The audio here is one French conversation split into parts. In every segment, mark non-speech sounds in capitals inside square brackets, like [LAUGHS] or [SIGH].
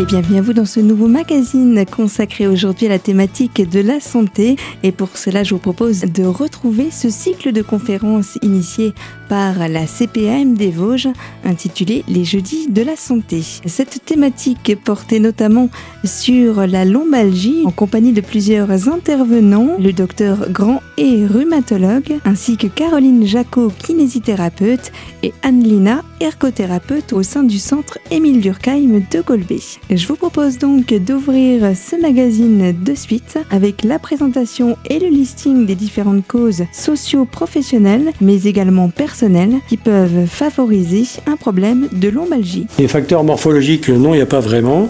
et bienvenue à vous dans ce nouveau magazine consacré aujourd'hui à la thématique de la santé. Et pour cela, je vous propose de retrouver ce cycle de conférences initié par la CPAM des Vosges intitulé Les Jeudis de la Santé. Cette thématique portait notamment sur la lombalgie en compagnie de plusieurs intervenants, le docteur Grand et rhumatologue, ainsi que Caroline Jacot, kinésithérapeute, et Anne-Lina, ergothérapeute au sein du centre Émile Durkheim de Golbet. Je vous propose donc d'ouvrir ce magazine de suite avec la présentation et le listing des différentes causes socio-professionnelles, mais également personnelles, qui peuvent favoriser un problème de lombalgie. Les facteurs morphologiques, non, il n'y a pas vraiment.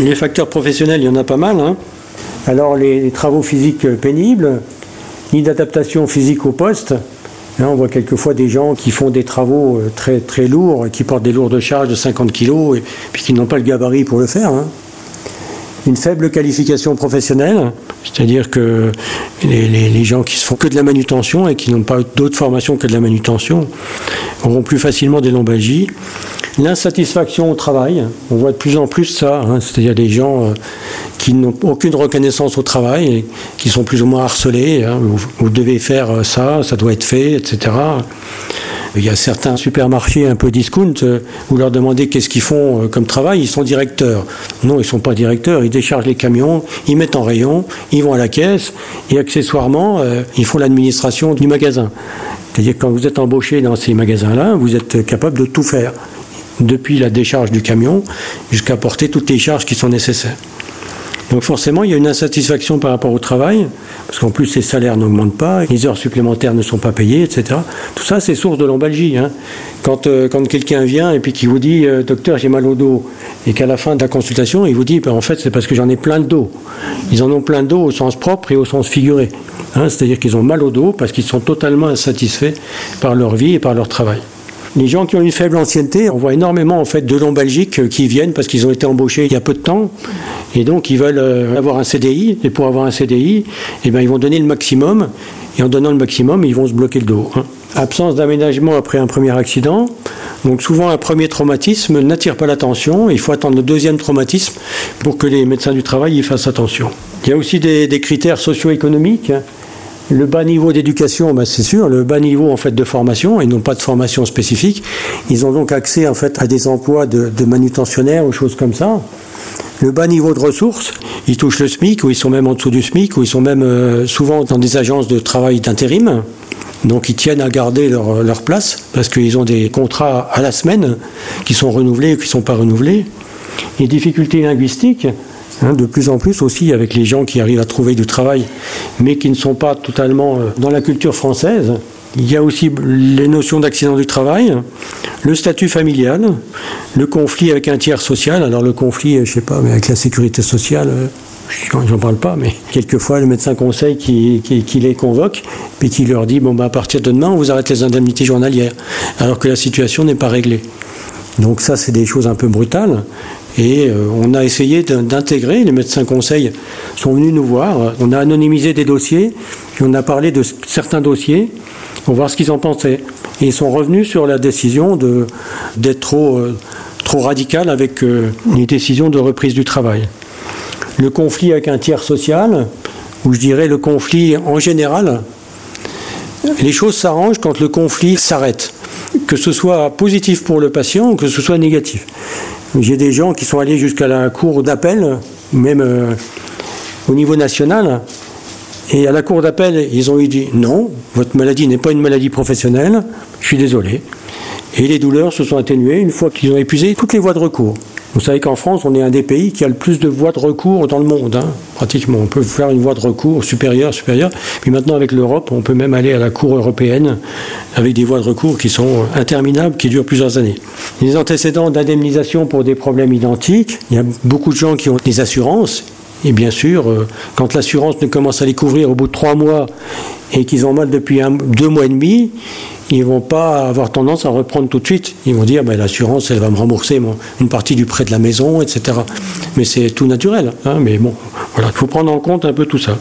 Les facteurs professionnels, il y en a pas mal. Hein. Alors les, travaux physiques pénibles, ni d'adaptation physique au poste, On voit quelquefois des gens qui font des travaux euh, très, très lourds, qui portent des lourdes charges de 50 kg et puis qui n'ont pas le gabarit pour le faire. Hein. Une faible qualification professionnelle, c'est-à-dire que les, les, gens qui se font que de la manutention et qui n'ont pas d'autre formation que de la manutention auront plus facilement des lombalgies. L'insatisfaction au travail, on voit de plus en plus ça, hein, c'est-à-dire des gens euh, qui n'ont aucune reconnaissance au travail, qui sont plus ou moins harcelés. Hein, vous, devez faire euh, ça, ça doit être fait, etc. Il y a certains supermarchés un peu discount, euh, vous leur demandez qu'est-ce qu'ils font comme travail, ils sont directeurs. Non, ils ne sont pas directeurs, ils déchargent les camions, ils mettent en rayon, ils vont à la caisse, et accessoirement, ils font l'administration du magasin. C'est-à-dire quand vous êtes embauché dans ces magasins-là, vous êtes capable de tout faire depuis la décharge du camion jusqu'à porter toutes les charges qui sont nécessaires. Donc forcément, il y a une insatisfaction par rapport au travail, parce qu'en plus, les salaires n'augmentent pas, les heures supplémentaires ne sont pas payées, etc. Tout ça, c'est source de lombalgie. Hein. Quand, euh, quand quelqu'un vient et puis qui vous dit euh, Docteur, j'ai mal au dos », et qu'à la fin de la consultation, il vous dit ben, En fait, c'est parce que j'en ai plein de dos ». Ils en ont plein de dos au sens propre et au sens figuré. Hein. C'est-à-dire qu'ils ont mal au dos parce qu'ils sont totalement insatisfaits par leur vie et par leur travail. Les gens qui ont une faible ancienneté, on voit énormément en fait de lombalgiques euh, qui viennent parce qu'ils ont été embauchés il y a peu de temps et donc ils veulent euh, avoir un CDI et pour avoir un CDI, eh ben, ils vont donner le maximum et en donnant le maximum, ils vont se bloquer le dos. Hein. Absence d'aménagement après un premier accident. Donc souvent un premier traumatisme n'attire pas l'attention. Il faut attendre le deuxième traumatisme pour que les médecins du travail y fassent attention. Il y a aussi des, critères socio-économiques. Hein. Le bas niveau d'éducation, ben c'est sûr, le bas niveau en fait de formation, ils n'ont pas de formation spécifique. Ils ont donc accès en fait à des emplois de, manutentionnaires ou choses comme ça. Le bas niveau de ressources, ils touchent le SMIC ou ils sont même en dessous du SMIC ou ils sont même euh, souvent dans des agences de travail d'intérim. Donc ils tiennent à garder leur, leur place parce qu'ils ont des contrats à la semaine qui sont renouvelés ou qui ne sont pas renouvelés. Les difficultés linguistiques, Hein, de plus en plus aussi avec les gens qui arrivent à trouver du travail, mais qui ne sont pas totalement euh, dans la culture française. Il y a aussi les notions d'accident du travail, le statut familial, le conflit avec un tiers social. Alors le conflit, euh, je sais pas, mais avec la sécurité sociale, euh, j'en parle pas, mais quelquefois le médecin conseil qui, les convoque, puis qui leur dit bon bah à partir de demain on vous arrête les indemnités journalières, alors que la situation n'est pas réglée. Donc ça c'est des choses un peu brutales. Et euh, on a essayé d'intégrer, les médecins conseils sont venus nous voir, on a anonymisé des dossiers, puis on a parlé de certains dossiers pour voir ce qu'ils en pensaient. Et ils sont revenus sur la décision d'être trop, euh, trop radical avec euh, les décisions de reprise du travail. Le conflit avec un tiers social, ou je dirais le conflit en général, les choses s'arrangent quand le conflit s'arrête, que ce soit positif pour le patient ou que ce soit négatif. J'ai des gens qui sont allés jusqu'à la cour d'appel, même euh, au niveau national, et à la cour d'appel, ils ont eu dit non, votre maladie n'est pas une maladie professionnelle, je suis désolé. Et les douleurs se sont atténuées une fois qu'ils ont épuisé toutes les voies de recours. Vous savez qu'en France, on est un des pays qui a le plus de voies de recours dans le monde. Hein. Pratiquement, on peut faire une voie de recours supérieure, supérieure. Puis maintenant, avec l'Europe, on peut même aller à la Cour européenne avec des voies de recours qui sont interminables, qui durent plusieurs années. Les antécédents d'indemnisation pour des problèmes identiques, il y a beaucoup de gens qui ont des assurances. Et bien sûr, euh, quand l'assurance ne commence à les couvrir au bout de trois mois et qu'ils ont mal depuis deux mois et demi, ils vont pas avoir tendance à reprendre tout de suite. Ils vont dire, ben, l'assurance, elle va me rembourser une partie du prêt de la maison, etc. Mais c'est tout naturel. Hein. mais bon, voilà, il faut prendre en compte un peu tout ça.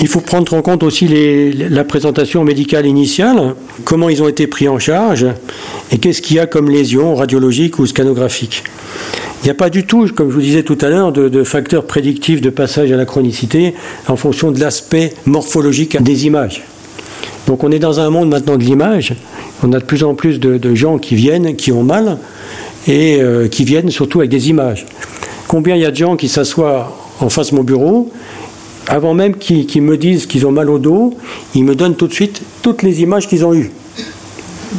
Il faut prendre en compte aussi la présentation médicale initiale, comment ils ont été pris en charge et qu'est-ce qu'il y a comme lésion radiologique ou scanographique. Il n'y a pas du tout, comme je vous disais tout à l'heure, de, de facteurs prédictifs de passage à la chronicité en fonction de l'aspect morphologique des images. Donc on est dans un monde maintenant de l'image. On a de plus en plus de, gens qui viennent, qui ont mal, et euh, qui viennent surtout avec des images. Combien il y a de gens qui s'assoient en face de mon bureau, avant même qu'ils me disent qu'ils ont mal au dos, ils me donnent tout de suite toutes les images qu'ils ont eues.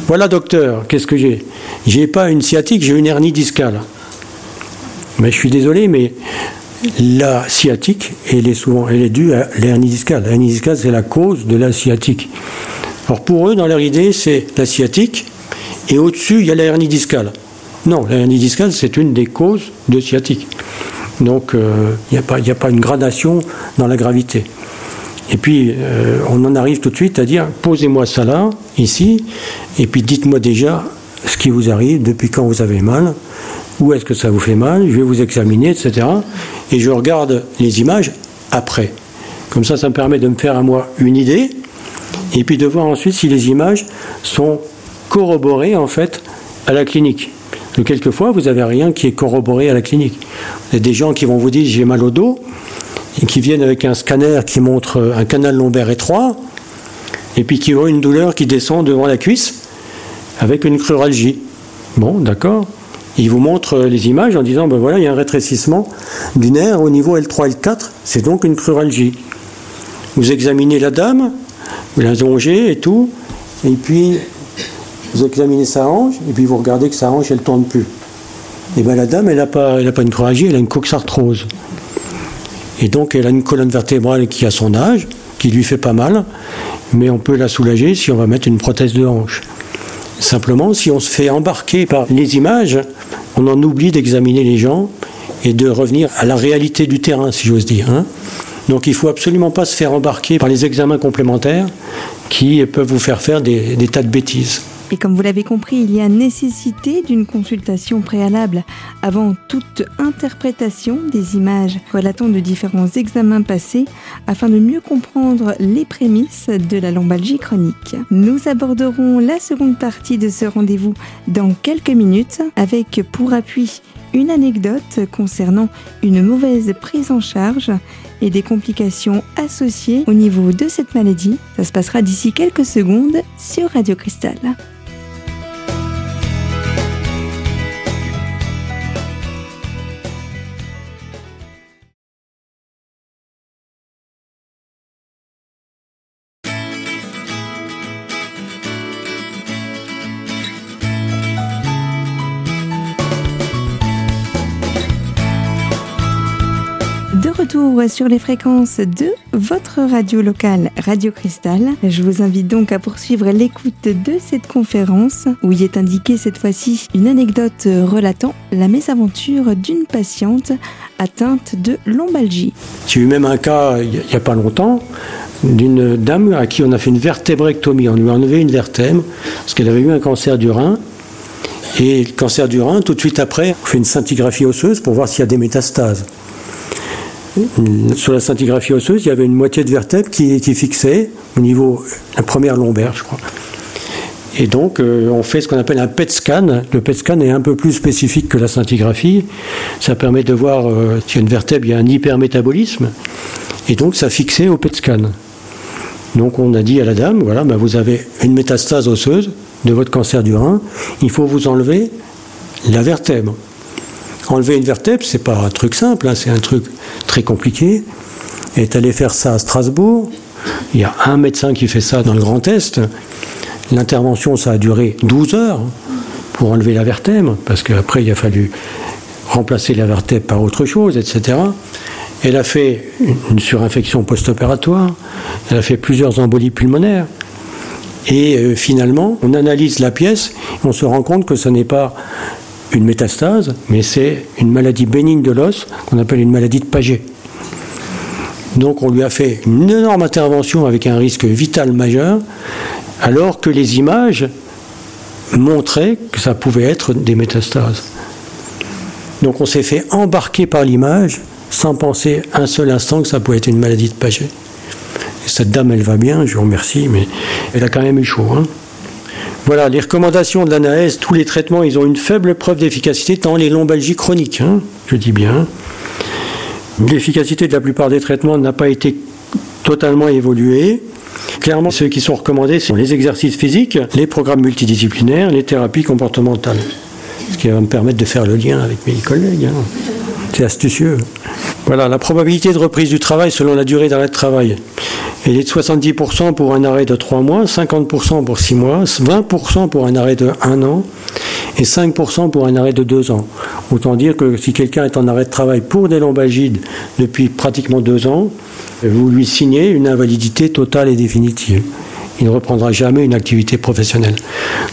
Voilà docteur, qu'est-ce que j'ai? J'ai pas une sciatique, j'ai une hernie discale. Mais je suis désolé, mais la sciatique, elle est souvent elle est due à l'hernie discale. L'hernie discale, c'est la cause de la sciatique. Alors pour eux, dans leur idée, c'est la sciatique, et au-dessus, il y a la hernie discale. Non, la hernie discale, c'est une des causes de sciatique. Donc euh, il n'y a, a, pas une gradation dans la gravité. Et puis, euh, on en arrive tout de suite à dire, posez-moi ça là, ici, et puis dites-moi déjà ce qui vous arrive, depuis quand vous avez mal, où est-ce que ça vous fait mal, je vais vous examiner, etc. Et je regarde les images après. Comme ça, ça me permet de me faire à moi une idée, et puis de voir ensuite si les images sont corroborées en fait à la clinique. Donc, quelquefois, vous n'avez rien qui est corroboré à la clinique. Il y a des gens qui vont vous dire j'ai mal au dos, et qui viennent avec un scanner qui montre un canal lombaire étroit, et puis qui ont une douleur qui descend devant la cuisse avec une cruralgie. Bon, d'accord. Il vous montre les images en disant ben voilà, il y a un rétrécissement du nerf au niveau L3 L4, c'est donc une cruralgie. Vous examinez la dame, vous la longez et tout, et puis vous examinez sa hanche, et puis vous regardez que sa hanche, elle ne tourne plus. Et bien la dame, elle n'a pas, pas une cruralgie, elle a une coxarthrose. Et donc elle a une colonne vertébrale qui a son âge, qui lui fait pas mal, mais on peut la soulager si on va mettre une prothèse de hanche. Simplement, si on se fait embarquer par les images, on en oublie d'examiner les gens et de revenir à la réalité du terrain, si j'ose dire. Hein. Donc il ne faut absolument pas se faire embarquer par les examens complémentaires qui peuvent vous faire faire des tas de bêtises. Et comme vous l'avez compris, il y a nécessité d'une consultation préalable avant toute interprétation des images relatant de différents examens passés afin de mieux comprendre les prémices de la lombalgie chronique. Nous aborderons la seconde partie de ce rendez-vous dans quelques minutes avec pour appui une anecdote concernant une mauvaise prise en charge et des complications associées au niveau de cette maladie. Ça se passera d'ici quelques secondes sur Radio Cristal. Sur les fréquences de votre radio locale Radio Cristal. Je vous invite donc à poursuivre l'écoute de cette conférence où il est indiqué cette fois-ci une anecdote relatant la mésaventure d'une patiente atteinte de lombalgie. J'ai eu même un cas il n'y a pas longtemps d'une dame à qui on a fait une vertébrectomie. On lui a enlevé une vertèbre parce qu'elle avait eu un cancer du rein. Et le cancer du rein, tout de suite après, on fait une scintigraphie osseuse pour voir s'il y a des métastases. Sur la scintigraphie osseuse, il y avait une moitié de vertèbre qui, qui fixait au niveau, la première lombaire, je crois. Et donc, euh, on fait ce qu'on appelle un PET scan. Le PET scan est un peu plus spécifique que la scintigraphie. Ça permet de voir euh, a une vertèbre, il y a un hypermétabolisme. Et donc, ça fixait au PET scan. Donc, on a dit à la dame, voilà, ben, vous avez une métastase osseuse de votre cancer du rein. Il faut vous enlever la vertèbre. Enlever une vertèbre, c'est pas un truc simple, hein, c'est un truc très compliqué. Est allée faire ça à Strasbourg. Il y a un médecin qui fait ça dans le Grand Est. L'intervention, ça a duré 12 heures pour enlever la vertèbre, parce qu'après, il a fallu remplacer la vertèbre par autre chose, etc. Elle a fait une surinfection post-opératoire, elle a fait plusieurs embolies pulmonaires. Et euh, finalement, on analyse la pièce, on se rend compte que ce n'est pas une métastase, mais c'est une maladie bénigne de l'os qu'on appelle une maladie de Paget. Donc on lui a fait une énorme intervention avec un risque vital majeur, alors que les images montraient que ça pouvait être des métastases. Donc on s'est fait embarquer par l'image sans penser un seul instant que ça pouvait être une maladie de Paget. cette dame, elle va bien, je vous remercie, mais elle a quand même eu chaud. Hein Voilà, les recommandations de l'ANAES, tous les traitements, ils ont une faible preuve d'efficacité dans les lombalgies chroniques, hein, je dis bien. L'efficacité de la plupart des traitements n'a pas été totalement évoluée. Clairement, ceux qui sont recommandés sont les exercices physiques, les programmes multidisciplinaires, les thérapies comportementales. Ce qui va me permettre de faire le lien avec mes collègues. Hein. C'est astucieux. Voilà, la probabilité de reprise du travail selon la durée d'arrêt de travail. Elle est de 70% pour un arrêt de 3 mois, 50% pour 6 mois, 20% pour un arrêt de 1 an et 5% pour un arrêt de 2 ans. Autant dire que si quelqu'un est en arrêt de travail pour des lombalgides depuis pratiquement 2 ans, vous lui signez une invalidité totale et définitive. Il ne reprendra jamais une activité professionnelle.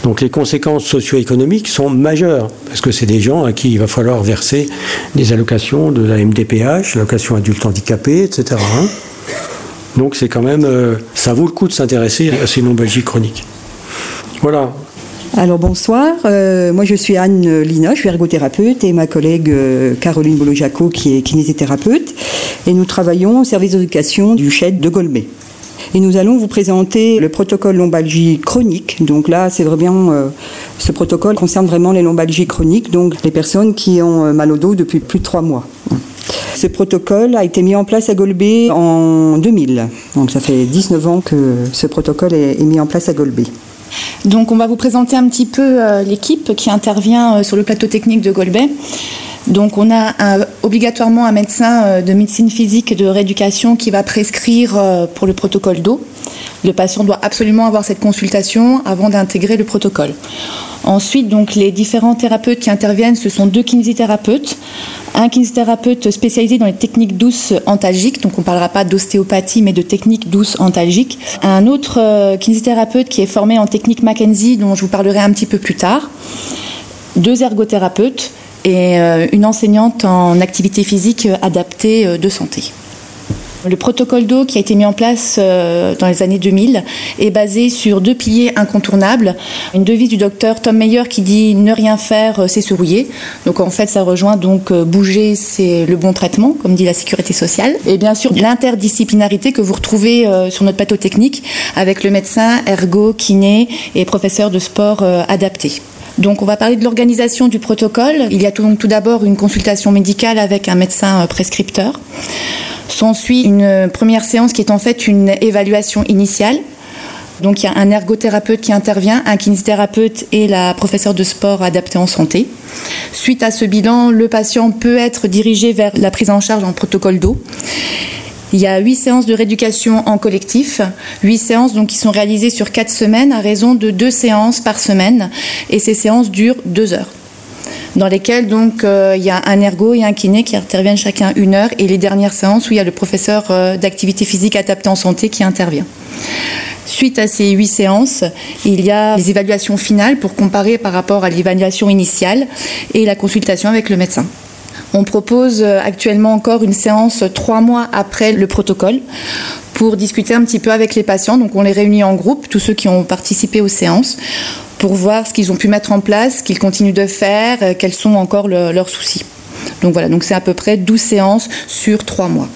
Donc les conséquences socio-économiques sont majeures, parce que c'est des gens à qui il va falloir verser des allocations de la MDPH, l'allocation adulte handicapé, etc. Donc c'est quand même, euh, ça vaut le coup de s'intéresser à ces lombalgies chroniques. Voilà. Alors bonsoir, euh, moi je suis Anne Lina, je suis ergothérapeute et ma collègue euh, Caroline Bolojaco qui est kinésithérapeute et nous travaillons au service d'éducation du CHED de Golbet. Et nous allons vous présenter le protocole lombalgie chronique. Donc là, c'est vraiment ce protocole concerne vraiment les lombalgies chroniques, donc les personnes qui ont mal au dos depuis plus de trois mois. Ce protocole a été mis en place à Golbet en 2000. Donc ça fait 19 ans que ce protocole est mis en place à Golbet. Donc on va vous présenter un petit peu euh, l'équipe qui intervient euh, sur le plateau technique de Golbet. Donc on a obligatoirement un médecin euh, de médecine physique et de rééducation qui va prescrire pour le protocole d'eau. Le patient doit absolument avoir cette consultation avant d'intégrer le protocole. Ensuite, donc, les différents thérapeutes qui interviennent, ce sont deux kinésithérapeutes. Un kinésithérapeute spécialisé dans les techniques douces antalgiques, donc on ne parlera pas d'ostéopathie, mais de techniques douces antalgiques. Un autre euh, kinésithérapeute qui est formé en technique Mackenzie, dont je vous parlerai un petit peu plus tard. Deux ergothérapeutes et euh, une enseignante en activité physique adaptée euh, de santé. Le protocole d'eau qui a été mis en place euh, dans les années 2000 est basé sur deux piliers incontournables. Une devise du docteur Tom Meyer qui dit ne rien faire, euh, c'est se rouiller. Donc en fait, ça rejoint donc euh, bouger, c'est le bon traitement, comme dit la sécurité sociale. Et bien sûr, l'interdisciplinarité que vous retrouvez sur notre plateau technique avec le médecin, ergo, kiné et professeur de sport adapté. Donc on va parler de l'organisation du protocole. Il y a tout d'abord une consultation médicale avec un médecin prescripteur. S'ensuit une première séance qui est en fait une évaluation initiale. Donc il y a un ergothérapeute qui intervient, un kinésithérapeute et la professeure de sport adaptée en santé. Suite à ce bilan, le patient peut être dirigé vers la prise en charge en protocole d'eau. Il y a huit séances de rééducation en collectif, huit séances donc qui sont réalisées sur quatre semaines à raison de deux séances par semaine, et ces séances durent deux heures dans lesquelles donc euh, il y a un ergo et un kiné qui interviennent chacun une heure et les dernières séances où il y a le professeur euh, d'activité physique adaptée en santé qui intervient. Suite à ces huit séances, il y a les évaluations finales pour comparer par rapport à l'évaluation initiale et la consultation avec le médecin. On propose euh, actuellement encore une séance trois mois après le protocole pour discuter un petit peu avec les patients. Donc on les réunit en groupe, tous ceux qui ont participé aux séances, pour voir ce qu'ils ont pu mettre en place, ce qu'ils continuent de faire, euh, quels sont encore leurs soucis. Donc voilà, donc c'est à peu près 12 séances sur 3 mois.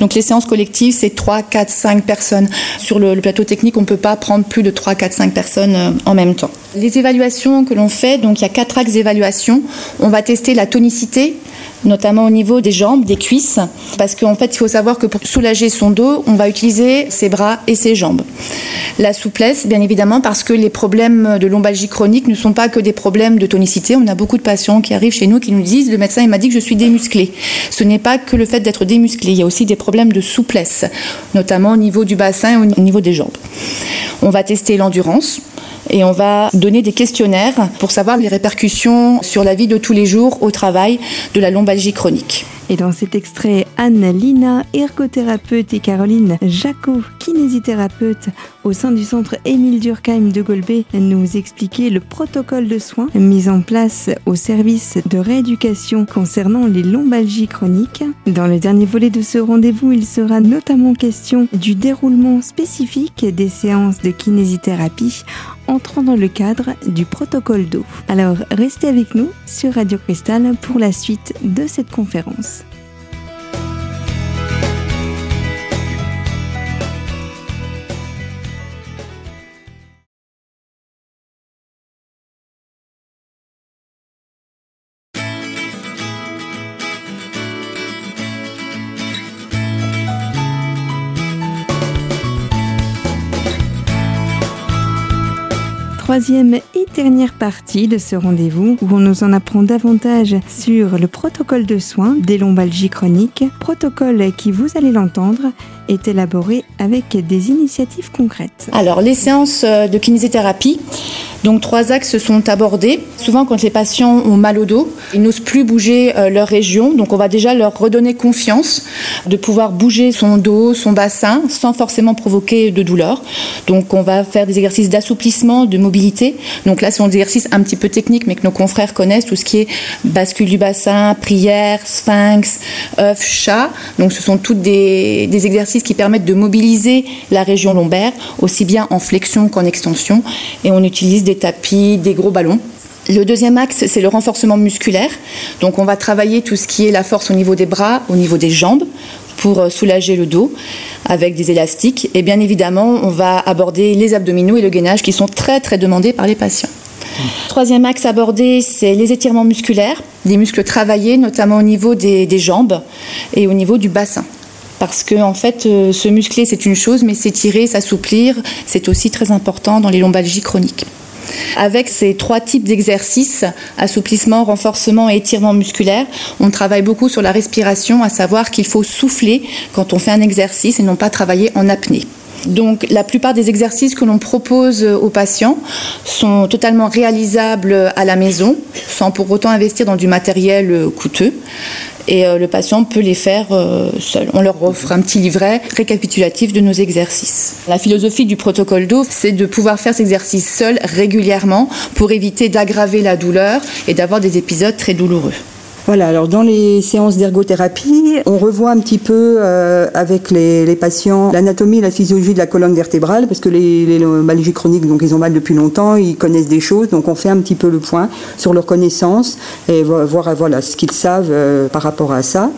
Donc les séances collectives, c'est 3, 4, 5 personnes. Sur le, plateau technique, on ne peut pas prendre plus de 3, 4, 5 personnes euh, en même temps. Les évaluations que l'on fait, donc il y a quatre axes d'évaluation. On va tester la tonicité, notamment au niveau des jambes, des cuisses, parce qu'en fait, il faut savoir que pour soulager son dos, on va utiliser ses bras et ses jambes. La souplesse, bien évidemment, parce que les problèmes de lombalgie chronique ne sont pas que des problèmes de tonicité. On a beaucoup de patients qui arrivent chez nous qui nous disent le médecin il m'a dit que je suis démusclé. Ce n'est pas que le fait d'être démusclé, il y a aussi des problèmes de souplesse, notamment au niveau du bassin et au niveau des jambes. On va tester l'endurance et on va donner des questionnaires pour savoir les répercussions sur la vie de tous les jours au travail de la lombalgie chronique. Et dans cet extrait, Anne Lina, ergothérapeute, et Caroline Jacot, kinésithérapeute au sein du centre Émile Durkheim de Golbet, nous expliquaient le protocole de soins mis en place au service de rééducation concernant les lombalgies chroniques. Dans le dernier volet de ce rendez-vous, il sera notamment question du déroulement spécifique des séances de kinésithérapie entrant dans le cadre du protocole d'eau. Alors restez avec nous sur Radio Cristal pour la suite de cette conférence. Troisième et dernière partie de ce rendez-vous où on nous en apprend davantage sur le protocole de soins des lombalgies chroniques, protocole qui, vous allez l'entendre, est élaboré avec des initiatives concrètes. Alors, les séances de kinésithérapie, donc trois axes sont abordés. Souvent, quand les patients ont mal au dos, ils n'osent plus bouger euh, leur région, donc on va déjà leur redonner confiance de pouvoir bouger son dos, son bassin, sans forcément provoquer de douleur. Donc on va faire des exercices d'assouplissement, de mobilité. Donc là, c'est un exercice un petit peu technique, mais que nos confrères connaissent, tout ce qui est bascule du bassin, prière, sphinx, œuf, chat. Donc ce sont des, des exercices qui permettent de mobiliser la région lombaire, aussi bien en flexion qu'en extension. Et on utilise des tapis, des gros ballons. Le deuxième axe, c'est le renforcement musculaire. Donc on va travailler tout ce qui est la force au niveau des bras, au niveau des jambes, pour euh, soulager le dos avec des élastiques. Et bien évidemment, on va aborder les abdominaux et le gainage qui sont très très demandés par les patients. Troisième axe abordé, c'est les étirements musculaires, des muscles travaillés, notamment au niveau des, jambes et au niveau du bassin parce que en fait, euh, se muscler c'est une chose, mais s'étirer, s'assouplir, c'est aussi très important dans les lombalgies chroniques. Avec ces trois types d'exercices, assouplissement, renforcement et étirement musculaire, on travaille beaucoup sur la respiration, à savoir qu'il faut souffler quand on fait un exercice et non pas travailler en apnée. Donc la plupart des exercices que l'on propose aux patients sont totalement réalisables à la maison, sans pour autant investir dans du matériel coûteux et euh, le patient peut les faire euh, seul. On leur offre un petit livret récapitulatif de nos exercices. La philosophie du protocole d'eau, c'est de pouvoir faire ces exercices seul régulièrement pour éviter d'aggraver la douleur et d'avoir des épisodes très douloureux. Voilà, alors dans les séances d'ergothérapie, on revoit un petit peu euh, avec les, patients l'anatomie la physiologie de la colonne vertébrale, parce que les, les chroniques, donc ils ont mal depuis longtemps, ils connaissent des choses, donc on fait un petit peu le point sur leurs connaissances et voir voilà, ce qu'ils savent euh, par rapport à ça.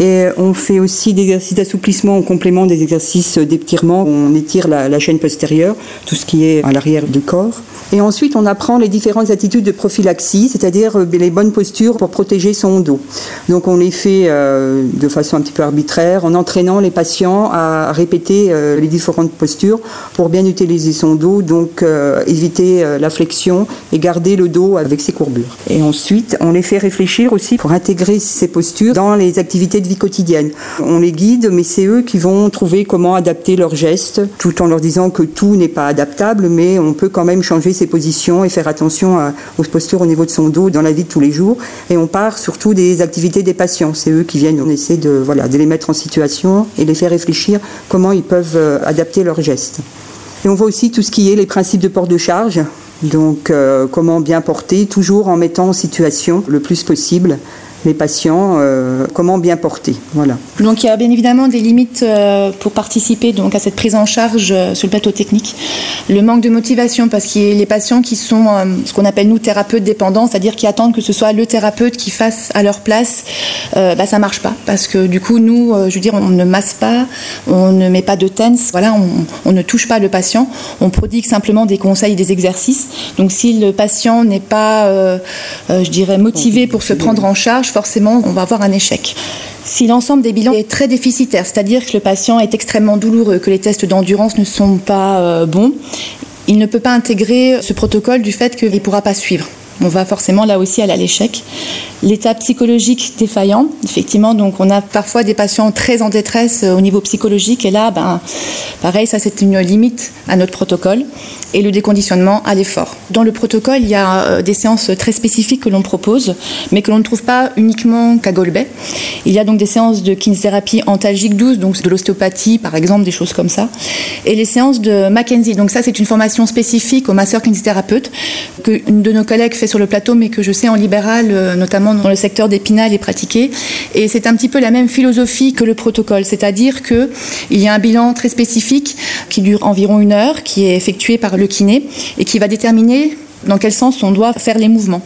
Et on fait aussi des exercices d'assouplissement en complément des exercices d'étirement. On étire la, la chaîne postérieure, tout ce qui est à l'arrière du corps. Et ensuite, on apprend les différentes attitudes de prophylaxie, c'est-à-dire euh, les bonnes postures pour protéger son dos. Donc, on les fait euh, de façon un petit peu arbitraire, en entraînant les patients à répéter euh, les différentes postures pour bien utiliser son dos, donc éviter la flexion et garder le dos avec ses courbures. Et ensuite, on les fait réfléchir aussi pour intégrer ces postures dans les activités de vie quotidienne. On les guide, mais c'est eux qui vont trouver comment adapter leurs gestes, tout en leur disant que tout n'est pas adaptable, mais on peut quand même changer ses positions et faire attention aux postures au niveau de son dos dans la vie de tous les jours. Et on part surtout des activités des patients. C'est eux qui viennent, on essaie de, voilà, de les mettre en situation et les faire réfléchir comment ils peuvent euh, adapter leurs gestes. Et on voit aussi tout ce qui est les principes de port de charge. Donc, euh, comment bien porter, toujours en mettant en situation le plus possible les patients, euh, comment bien porter. Voilà. Donc il y a bien évidemment des limites euh, pour participer donc à cette prise en charge euh, sur le plateau technique. Le manque de motivation parce qu'il y a les patients qui sont ce qu'on appelle nous thérapeutes dépendants, c'est-à-dire qui attendent que ce soit le thérapeute qui fasse à leur place, bah, ça marche pas parce que du coup nous, je veux dire, on ne masse pas, on ne met pas de tense, voilà, on, on ne touche pas le patient, on prodigue simplement des conseils et des exercices. Donc si le patient n'est pas, je dirais, motivé pour se prendre en charge, forcément, on va avoir un échec. Si l'ensemble des bilans est très déficitaire, c'est-à-dire que le patient est extrêmement douloureux, que les tests d'endurance ne sont pas euh, bons, il ne peut pas intégrer ce protocole du fait qu'il ne pourra pas suivre on va forcément là aussi à l'échec. L'état psychologique défaillant, effectivement, donc on a parfois des patients très en détresse euh, au niveau psychologique et là, ben, pareil, ça c'est une limite à notre protocole et le déconditionnement à l'effort. Dans le protocole, il y a euh, des séances très spécifiques que l'on propose, mais que l'on ne trouve pas uniquement qu'à Golbet. Il y a donc des séances de kinésithérapie antalgique douce, donc de l'ostéopathie par exemple, des choses comme ça, et les séances de Mackenzie. Donc ça, c'est une formation spécifique aux masseurs kinésithérapeutes que une de nos collègues fait sur le plateau, mais que je sais en libéral, euh, notamment dans le secteur d'Épinal, est pratiqué. Et c'est un petit peu la même philosophie que le protocole, c'est-à-dire que il y a un bilan très spécifique qui dure environ une heure, qui est effectué par le kiné et qui va déterminer dans quel sens on doit faire les mouvements.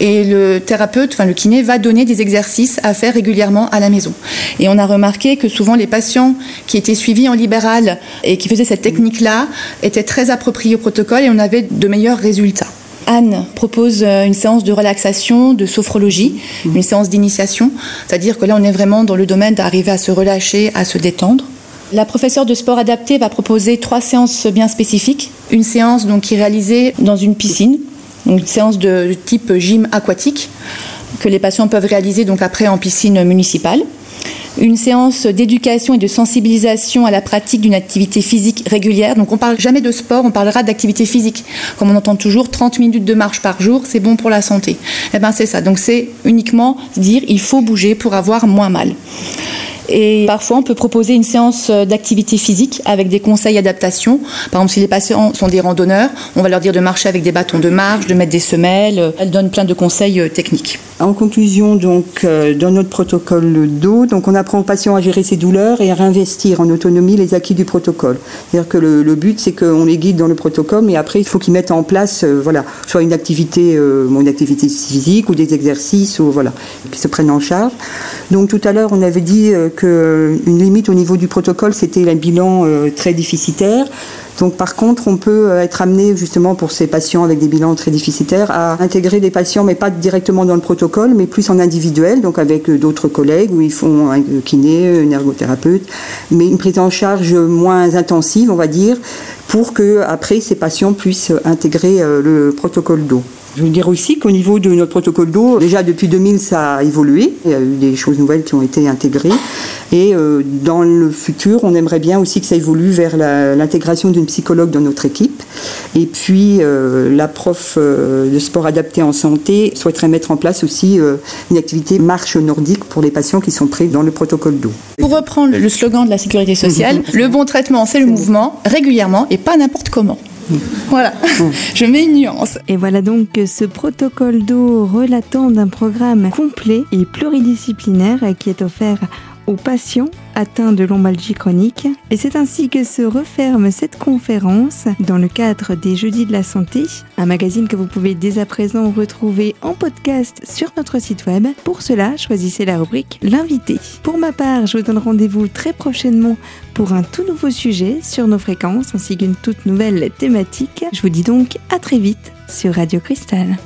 Et le thérapeute, enfin le kiné, va donner des exercices à faire régulièrement à la maison. Et on a remarqué que souvent les patients qui étaient suivis en libéral et qui faisaient cette technique-là étaient très appropriés au protocole et on avait de meilleurs résultats. Anne propose euh, une séance de relaxation, de sophrologie, mhm. une séance d'initiation. C'est-à-dire que là, on est vraiment dans le domaine d'arriver à se relâcher, à se détendre. La professeure de sport adapté va proposer trois séances bien spécifiques une séance donc, qui est réalisée dans une piscine, donc une séance de type gym aquatique que les patients peuvent réaliser donc après en piscine municipale une séance d'éducation et de sensibilisation à la pratique d'une activité physique régulière. Donc on ne parle jamais de sport, on parlera d'activité physique. Comme on entend toujours, 30 minutes de marche par jour, c'est bon pour la santé. Eh bien c'est ça. Donc c'est uniquement dire il faut bouger pour avoir moins mal. Et parfois, on peut proposer une séance euh, d'activité physique avec des conseils d'adaptation. Par exemple, si les patients sont des randonneurs, on va leur dire de marcher avec des bâtons de marche, de mettre des semelles. Elle donne plein de conseils euh, techniques. En conclusion, donc, euh, dans notre protocole d'eau, donc on apprend aux patients à gérer ses douleurs et à réinvestir en autonomie les acquis du protocole. C'est-à-dire que le, but, c'est qu'on les guide dans le protocole, mais après, il faut qu'ils mettent en place, voilà, soit une activité, une activité physique ou des exercices, ou voilà, qui se prennent en charge. Donc tout à l'heure, on avait dit une limite au niveau du protocole, c'était un bilan euh, très déficitaire. Donc par contre, on peut euh, être amené justement pour ces patients avec des bilans très déficitaires à intégrer des patients, mais pas directement dans le protocole, mais plus en individuel, donc avec euh, d'autres collègues où ils font un kiné, un ergothérapeute, mais une prise en charge moins intensive, on va dire, pour que après ces patients puissent intégrer le protocole d'eau. Je veux dire aussi qu'au niveau de notre protocole d'eau, déjà depuis 2000, ça a évolué. Il y a eu des choses nouvelles qui ont été intégrées. Et euh, dans le futur, on aimerait bien aussi que ça évolue vers l'intégration d'une psychologue dans notre équipe. Et puis, euh, la prof euh, de sport adapté en santé souhaiterait mettre en place aussi une activité marche nordique pour les patients qui sont pris dans le protocole d'eau. Pour reprendre le slogan de la sécurité sociale, le bon traitement, c'est le mouvement, régulièrement et pas n'importe comment. Voilà, [LAUGHS] je mets une nuance. Et voilà donc ce protocole d'eau relatant d'un programme complet et pluridisciplinaire qui est offert aux patients atteints de lombalgie chronique. Et c'est ainsi que se referme cette conférence dans le cadre des Jeudis de la Santé, un magazine que vous pouvez dès à présent retrouver en podcast sur notre site web. Pour cela, choisissez la rubrique L'invité. Pour ma part, je vous donne rendez-vous très prochainement pour un tout nouveau sujet sur nos fréquences ainsi qu'une toute nouvelle thématique. Je vous dis donc à très vite sur Radio Cristal.